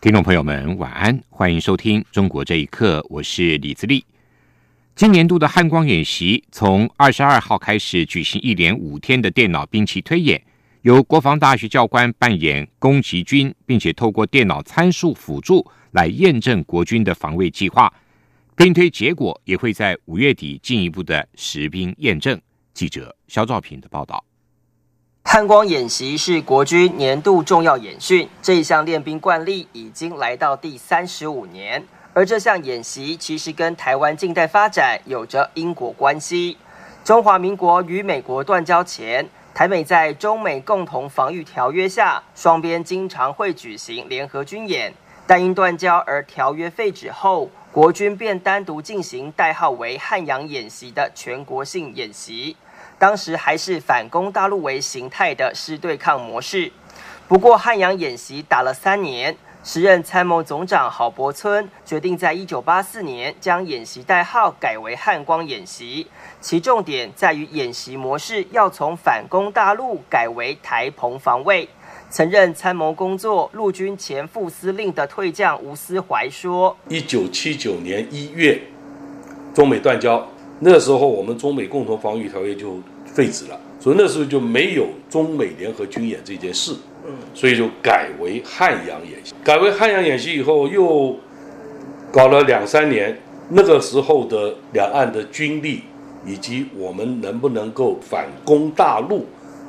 听众朋友们，晚安，欢迎收听《中国这一刻》，我是李自立。今年度的汉光演习从二十二号开始举行一连五天的电脑兵器推演，由国防大学教官扮演攻击军，并且透过电脑参数辅助来验证国军的防卫计划。兵推结果也会在五月底进一步的实兵验证。记者肖兆平的报道。汉光演习是国军年度重要演训，这一项练兵惯例已经来到第三十五年。而这项演习其实跟台湾近代发展有着因果关系。中华民国与美国断交前，台美在中美共同防御条约下，双边经常会举行联合军演。但因断交而条约废止后，国军便单独进行代号为汉阳演习的全国性演习。当时还是反攻大陆为形态的师对抗模式。不过汉阳演习打了三年，时任参谋总长郝柏村决定在一九八四年将演习代号改为汉光演习，其重点在于演习模式要从反攻大陆改为台澎防卫。曾任参谋工作陆军前副司令的退将吴思怀说：“一九七九年一月，中美断交。”那时候我们中美共同防御条约就废止了，所以那时候就没有中美联合军演这件事，嗯，所以就改为汉阳演习。改为汉阳演习以后，又搞了两三年。那个时候的两岸的军力以及我们能不能够反攻大陆，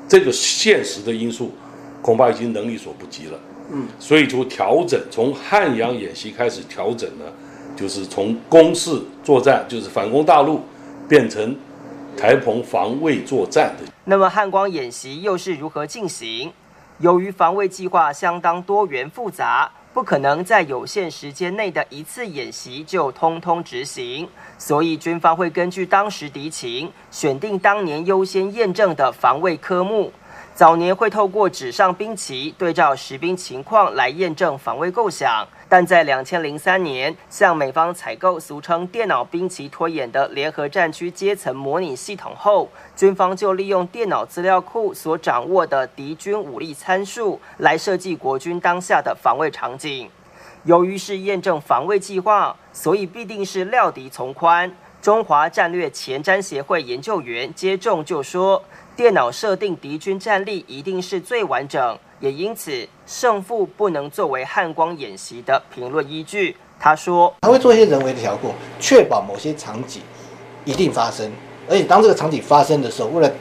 这个现实的因素，恐怕已经能力所不及了，嗯，所以就调整，从汉阳演习开始调整呢，就是从攻势作战，就是反攻大陆。变成台澎防卫作战的。那么汉光演习又是如何进行？由于防卫计划相当多元复杂，不可能在有限时间内的一次演习就通通执行，所以军方会根据当时敌情，选定当年优先验证的防卫科目。早年会透过纸上兵棋对照实兵情况来验证防卫构想，但在两千零三年向美方采购俗称电脑兵棋推演的联合战区阶层模拟系统后，军方就利用电脑资料库所掌握的敌军武力参数来设计国军当下的防卫场景。由于是验证防卫计划，所以必定是料敌从宽。中华战略前瞻协会研究员接种就说。电脑设定敌军战力一定是最完整，也因此胜负不能作为汉光演习的评论依据。他说，他会做一些人为的调控，确保某些场景一定发生，而且当这个场景发生的时候，为了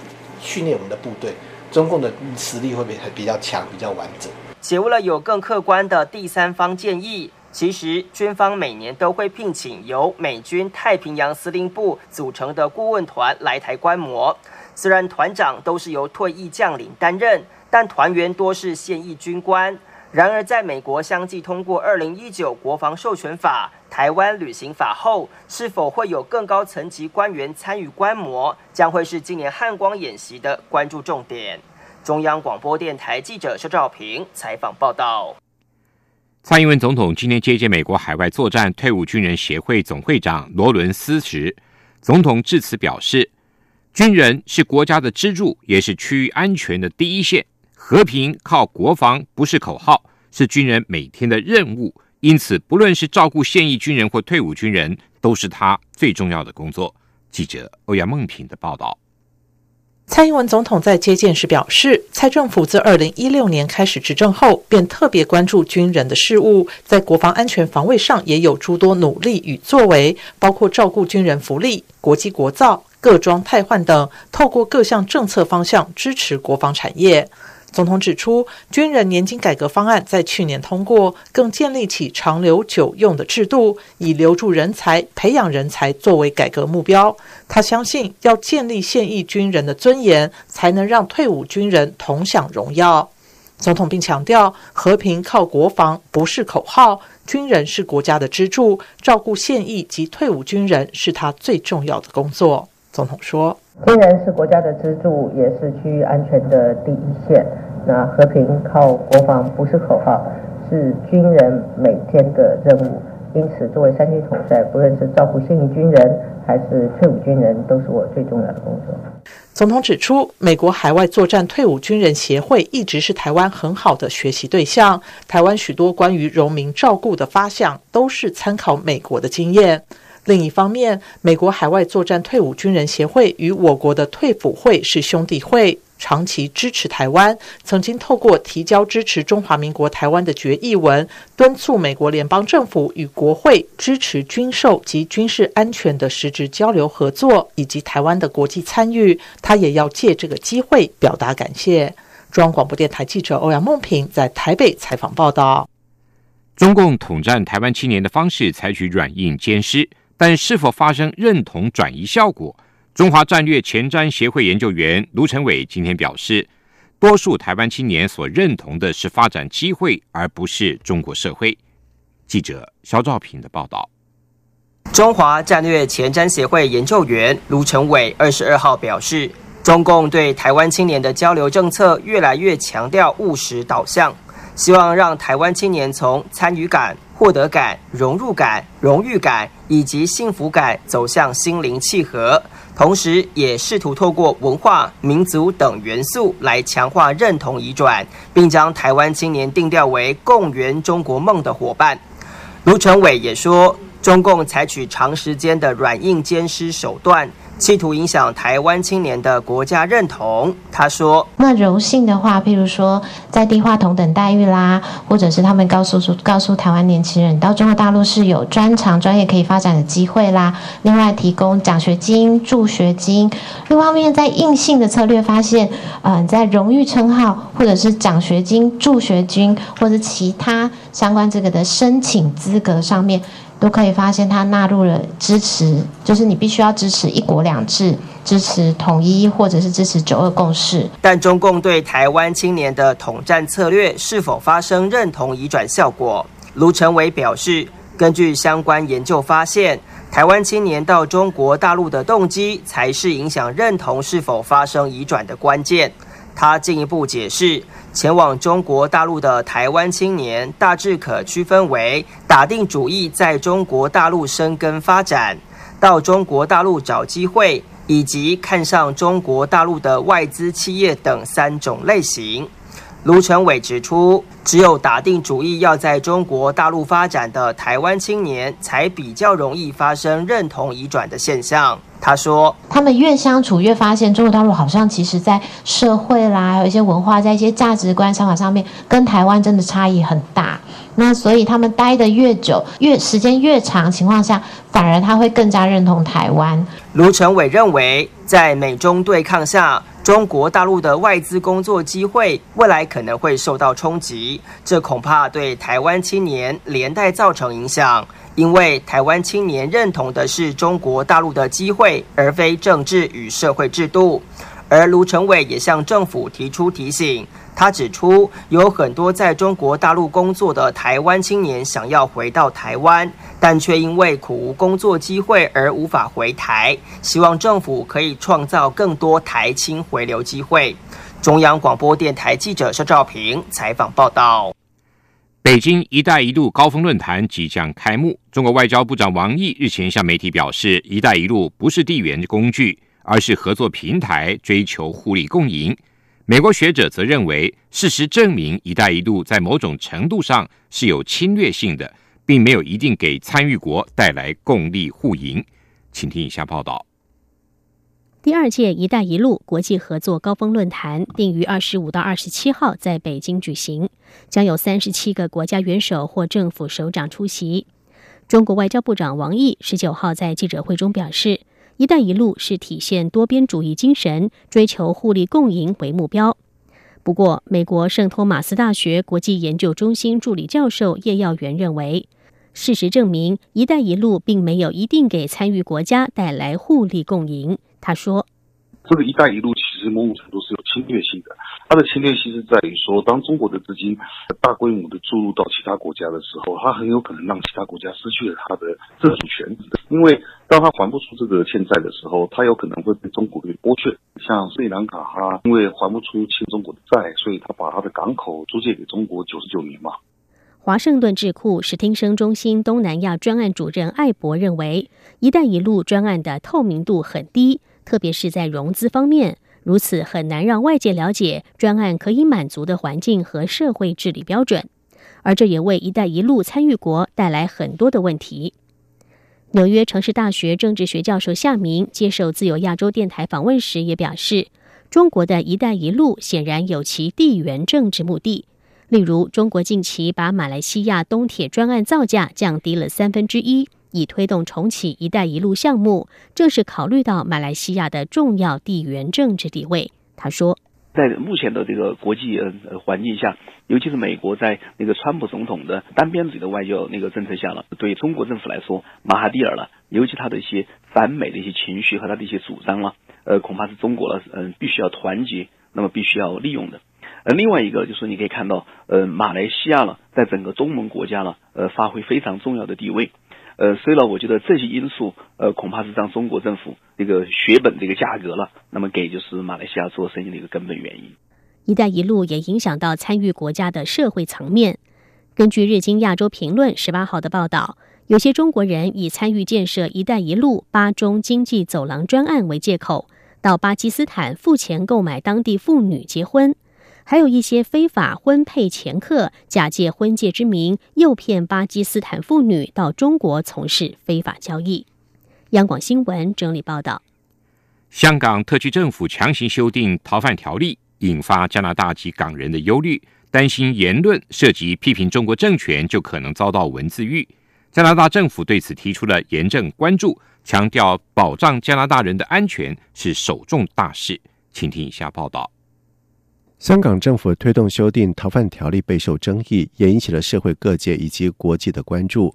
训练我们的部队，中共的实力会比比较强、比较完整。且为了有更客观的第三方建议，其实军方每年都会聘请由美军太平洋司令部组成的顾问团来台观摩。虽然团长都是由退役将领担任，但团员多是现役军官。然而，在美国相继通过二零一九国防授权法、台湾旅行法后，是否会有更高层级官员参与观摩，将会是今年汉光演习的关注重点。中央广播电台记者肖兆平采访报道。蔡英文总统今天接见美国海外作战退伍军人协会总会长罗伦斯时，总统致辞表示。军人是国家的支柱，也是区域安全的第一线。和平靠国防，不是口号，是军人每天的任务。因此，不论是照顾现役军人或退伍军人，都是他最重要的工作。记者欧阳梦平的报道。蔡英文总统在接见时表示，蔡政府自二零一六年开始执政后，便特别关注军人的事务，在国防安全防卫上也有诸多努力与作为，包括照顾军人福利、国际国造。各装汰换等，透过各项政策方向支持国防产业。总统指出，军人年金改革方案在去年通过，更建立起长留久用的制度，以留住人才、培养人才作为改革目标。他相信，要建立现役军人的尊严，才能让退伍军人同享荣耀。总统并强调，和平靠国防，不是口号。军人是国家的支柱，照顾现役及退伍军人是他最重要的工作。总统说：“军人是国家的支柱，也是区域安全的第一线。那和平靠国防，不是口号，是军人每天的任务。因此，作为三军统帅，不论是照顾现役军人还是退伍军人，都是我最重要的工作。”总统指出，美国海外作战退伍军人协会一直是台湾很好的学习对象。台湾许多关于荣民照顾的发想，都是参考美国的经验。另一方面，美国海外作战退伍军人协会与我国的退辅会是兄弟会。长期支持台湾，曾经透过提交支持中华民国台湾的决议文，敦促美国联邦政府与国会支持军售及军事安全的实质交流合作，以及台湾的国际参与。他也要借这个机会表达感谢。中央广播电台记者欧阳梦平在台北采访报道。中共统战台湾青年的方式采取软硬兼施，但是否发生认同转移效果？中华战略前瞻协会研究员卢成伟今天表示，多数台湾青年所认同的是发展机会，而不是中国社会。记者肖兆平的报道。中华战略前瞻协会研究员卢成伟二十二号表示，中共对台湾青年的交流政策越来越强调务实导向，希望让台湾青年从参与感、获得感、融入感、荣誉感以及幸福感走向心灵契合。同时，也试图透过文化、民族等元素来强化认同移转，并将台湾青年定调为共圆中国梦的伙伴。卢成伟也说，中共采取长时间的软硬兼施手段。企图影响台湾青年的国家认同。他说：“那柔性的话，譬如说在低化同等待遇啦，或者是他们告诉告诉台湾年轻人，到中国大陆是有专长专业可以发展的机会啦。另外提供奖学金、助学金。另外一方面，在硬性的策略发现，嗯，在荣誉称号或者是奖学金、助学金或者其他相关这个的申请资格上面。”都可以发现，他纳入了支持，就是你必须要支持一国两制，支持统一，或者是支持九二共识。但中共对台湾青年的统战策略是否发生认同移转效果？卢成伟表示，根据相关研究发现，台湾青年到中国大陆的动机才是影响认同是否发生移转的关键。他进一步解释。前往中国大陆的台湾青年大致可区分为打定主意在中国大陆生根发展、到中国大陆找机会，以及看上中国大陆的外资企业等三种类型。卢成伟指出，只有打定主意要在中国大陆发展的台湾青年，才比较容易发生认同移转的现象。他说：“他们越相处，越发现中国大陆好像其实在社会啦，还有一些文化，在一些价值观想法上面，跟台湾真的差异很大。那所以他们待的越久，越时间越长情况下，反而他会更加认同台湾。”卢成伟认为，在美中对抗下，中国大陆的外资工作机会未来可能会受到冲击，这恐怕对台湾青年连带造成影响。因为台湾青年认同的是中国大陆的机会，而非政治与社会制度。而卢成伟也向政府提出提醒，他指出有很多在中国大陆工作的台湾青年想要回到台湾，但却因为苦无工作机会而无法回台，希望政府可以创造更多台青回流机会。中央广播电台记者肖兆平采访报道。北京“一带一路”高峰论坛即将开幕。中国外交部长王毅日前向媒体表示，“一带一路”不是地缘工具，而是合作平台，追求互利共赢。美国学者则认为，事实证明，“一带一路”在某种程度上是有侵略性的，并没有一定给参与国带来共利互赢。请听以下报道。第二届“一带一路”国际合作高峰论坛定于二十五到二十七号在北京举行，将有三十七个国家元首或政府首长出席。中国外交部长王毅十九号在记者会中表示，“一带一路”是体现多边主义精神、追求互利共赢为目标。不过，美国圣托马斯大学国际研究中心助理教授叶耀元认为，事实证明，“一带一路”并没有一定给参与国家带来互利共赢。他说：“这个‘一带一路’其实某种程度是有侵略性的。它的侵略性是在于说，当中国的资金大规模的注入到其他国家的时候，它很有可能让其他国家失去了它的自主权，因为当他还不出这个欠债的时候，他有可能会被中国给剥削。像斯里兰卡，它因为还不出欠中国的债，所以他把他的港口租借给中国九十九年嘛。华盛顿智库史汀生中心东南亚专案主任艾博认为，“一带一路”专案的透明度很低，特别是在融资方面，如此很难让外界了解专案可以满足的环境和社会治理标准，而这也为“一带一路”参与国带来很多的问题。纽约城市大学政治学教授夏明接受自由亚洲电台访问时也表示，中国的一带一路显然有其地缘政治目的。例如，中国近期把马来西亚东铁专案造价降低了三分之一，以推动重启“一带一路”项目，正是考虑到马来西亚的重要地缘政治地位。他说，在目前的这个国际呃环境下，尤其是美国在那个川普总统的单边主义的外交那个政策下了，对中国政府来说，马哈蒂尔了，尤其他的一些反美的一些情绪和他的一些主张了，呃，恐怕是中国了，嗯，必须要团结，那么必须要利用的。呃，另外一个就是你可以看到，呃，马来西亚呢，在整个东盟国家呢，呃，发挥非常重要的地位，呃，所以呢，我觉得这些因素，呃，恐怕是让中国政府这个血本这个价格了，那么给就是马来西亚做生意的一个根本原因。一带一路也影响到参与国家的社会层面。根据日经亚洲评论十八号的报道，有些中国人以参与建设“一带一路”巴中经济走廊专案为借口，到巴基斯坦付钱购买当地妇女结婚。还有一些非法婚配掮客，假借婚介之名，诱骗巴基斯坦妇女到中国从事非法交易。央广新闻整理报道：香港特区政府强行修订逃犯条例，引发加拿大及港人的忧虑，担心言论涉及批评中国政权，就可能遭到文字狱。加拿大政府对此提出了严正关注，强调保障加拿大人的安全是首重大事。请听以下报道。香港政府推动修订逃犯条例备受争议，也引起了社会各界以及国际的关注。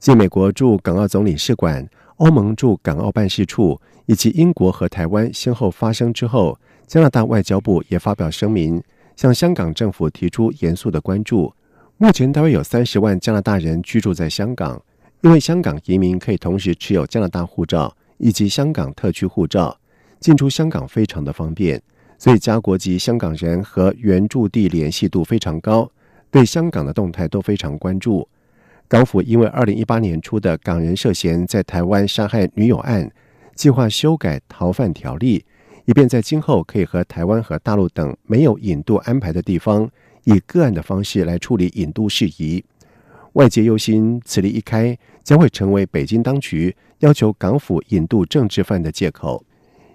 继美国驻港澳总领事馆、欧盟驻港澳办事处以及英国和台湾先后发声之后，加拿大外交部也发表声明，向香港政府提出严肃的关注。目前大约有三十万加拿大人居住在香港，因为香港移民可以同时持有加拿大护照以及香港特区护照，进出香港非常的方便。所以，加国籍香港人和原住地联系度非常高，对香港的动态都非常关注。港府因为二零一八年初的港人涉嫌在台湾杀害女友案，计划修改逃犯条例，以便在今后可以和台湾和大陆等没有引渡安排的地方，以个案的方式来处理引渡事宜。外界忧心，此例一开，将会成为北京当局要求港府引渡政治犯的借口。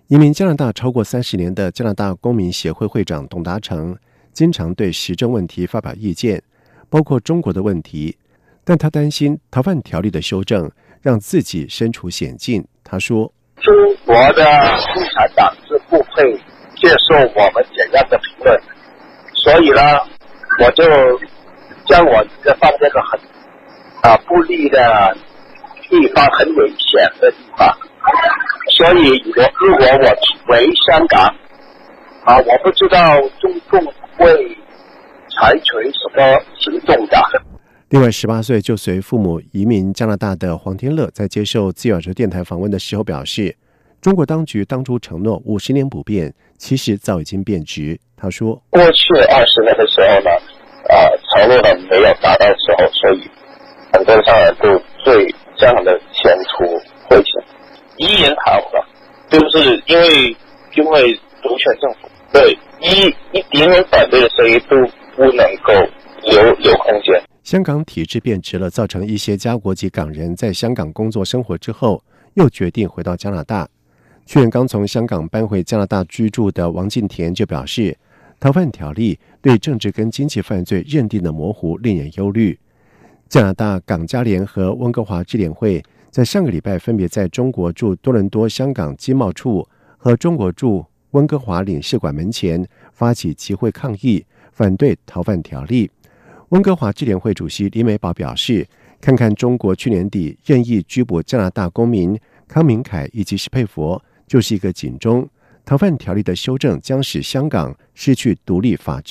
移民加拿大超过三十年的加拿大公民协会会长董达成，经常对时政问题发表意见，包括中国的问题。但他担心逃犯条例的修正让自己身处险境。他说：“中国的共产党是不会接受我们怎样的评论，所以呢，我就将我这放在个很啊不利的地方，很危险的地方。”所以，我如果我回香港，啊，我不知道中共会采取什么行动的。另外，十八岁就随父母移民加拿大的黄天乐，在接受自由亚洲电台访问的时候表示，中国当局当初承诺五十年不变，其实早已经变质。他说，过去二十年的时候呢，啊，承诺呢没有达到的时候，所以很多上人都对这样的前途会想。一言好了，就是因为因为独权政府，对一一点点反对的声音都不能够有有空间。香港体制变质了，造成一些加国籍港人在香港工作生活之后，又决定回到加拿大。去年刚从香港搬回加拿大居住的王敬田就表示，逃犯条例对政治跟经济犯罪认定的模糊，令人忧虑。加拿大港加联和温哥华支联会。在上个礼拜，分别在中国驻多伦多香港经贸处和中国驻温哥华领事馆门前发起集会抗议，反对逃犯条例。温哥华智联会主席李美宝表示：“看看中国去年底任意拘捕加拿大公民康明凯以及史佩佛，就是一个警钟。逃犯条例的修正将使香港失去独立法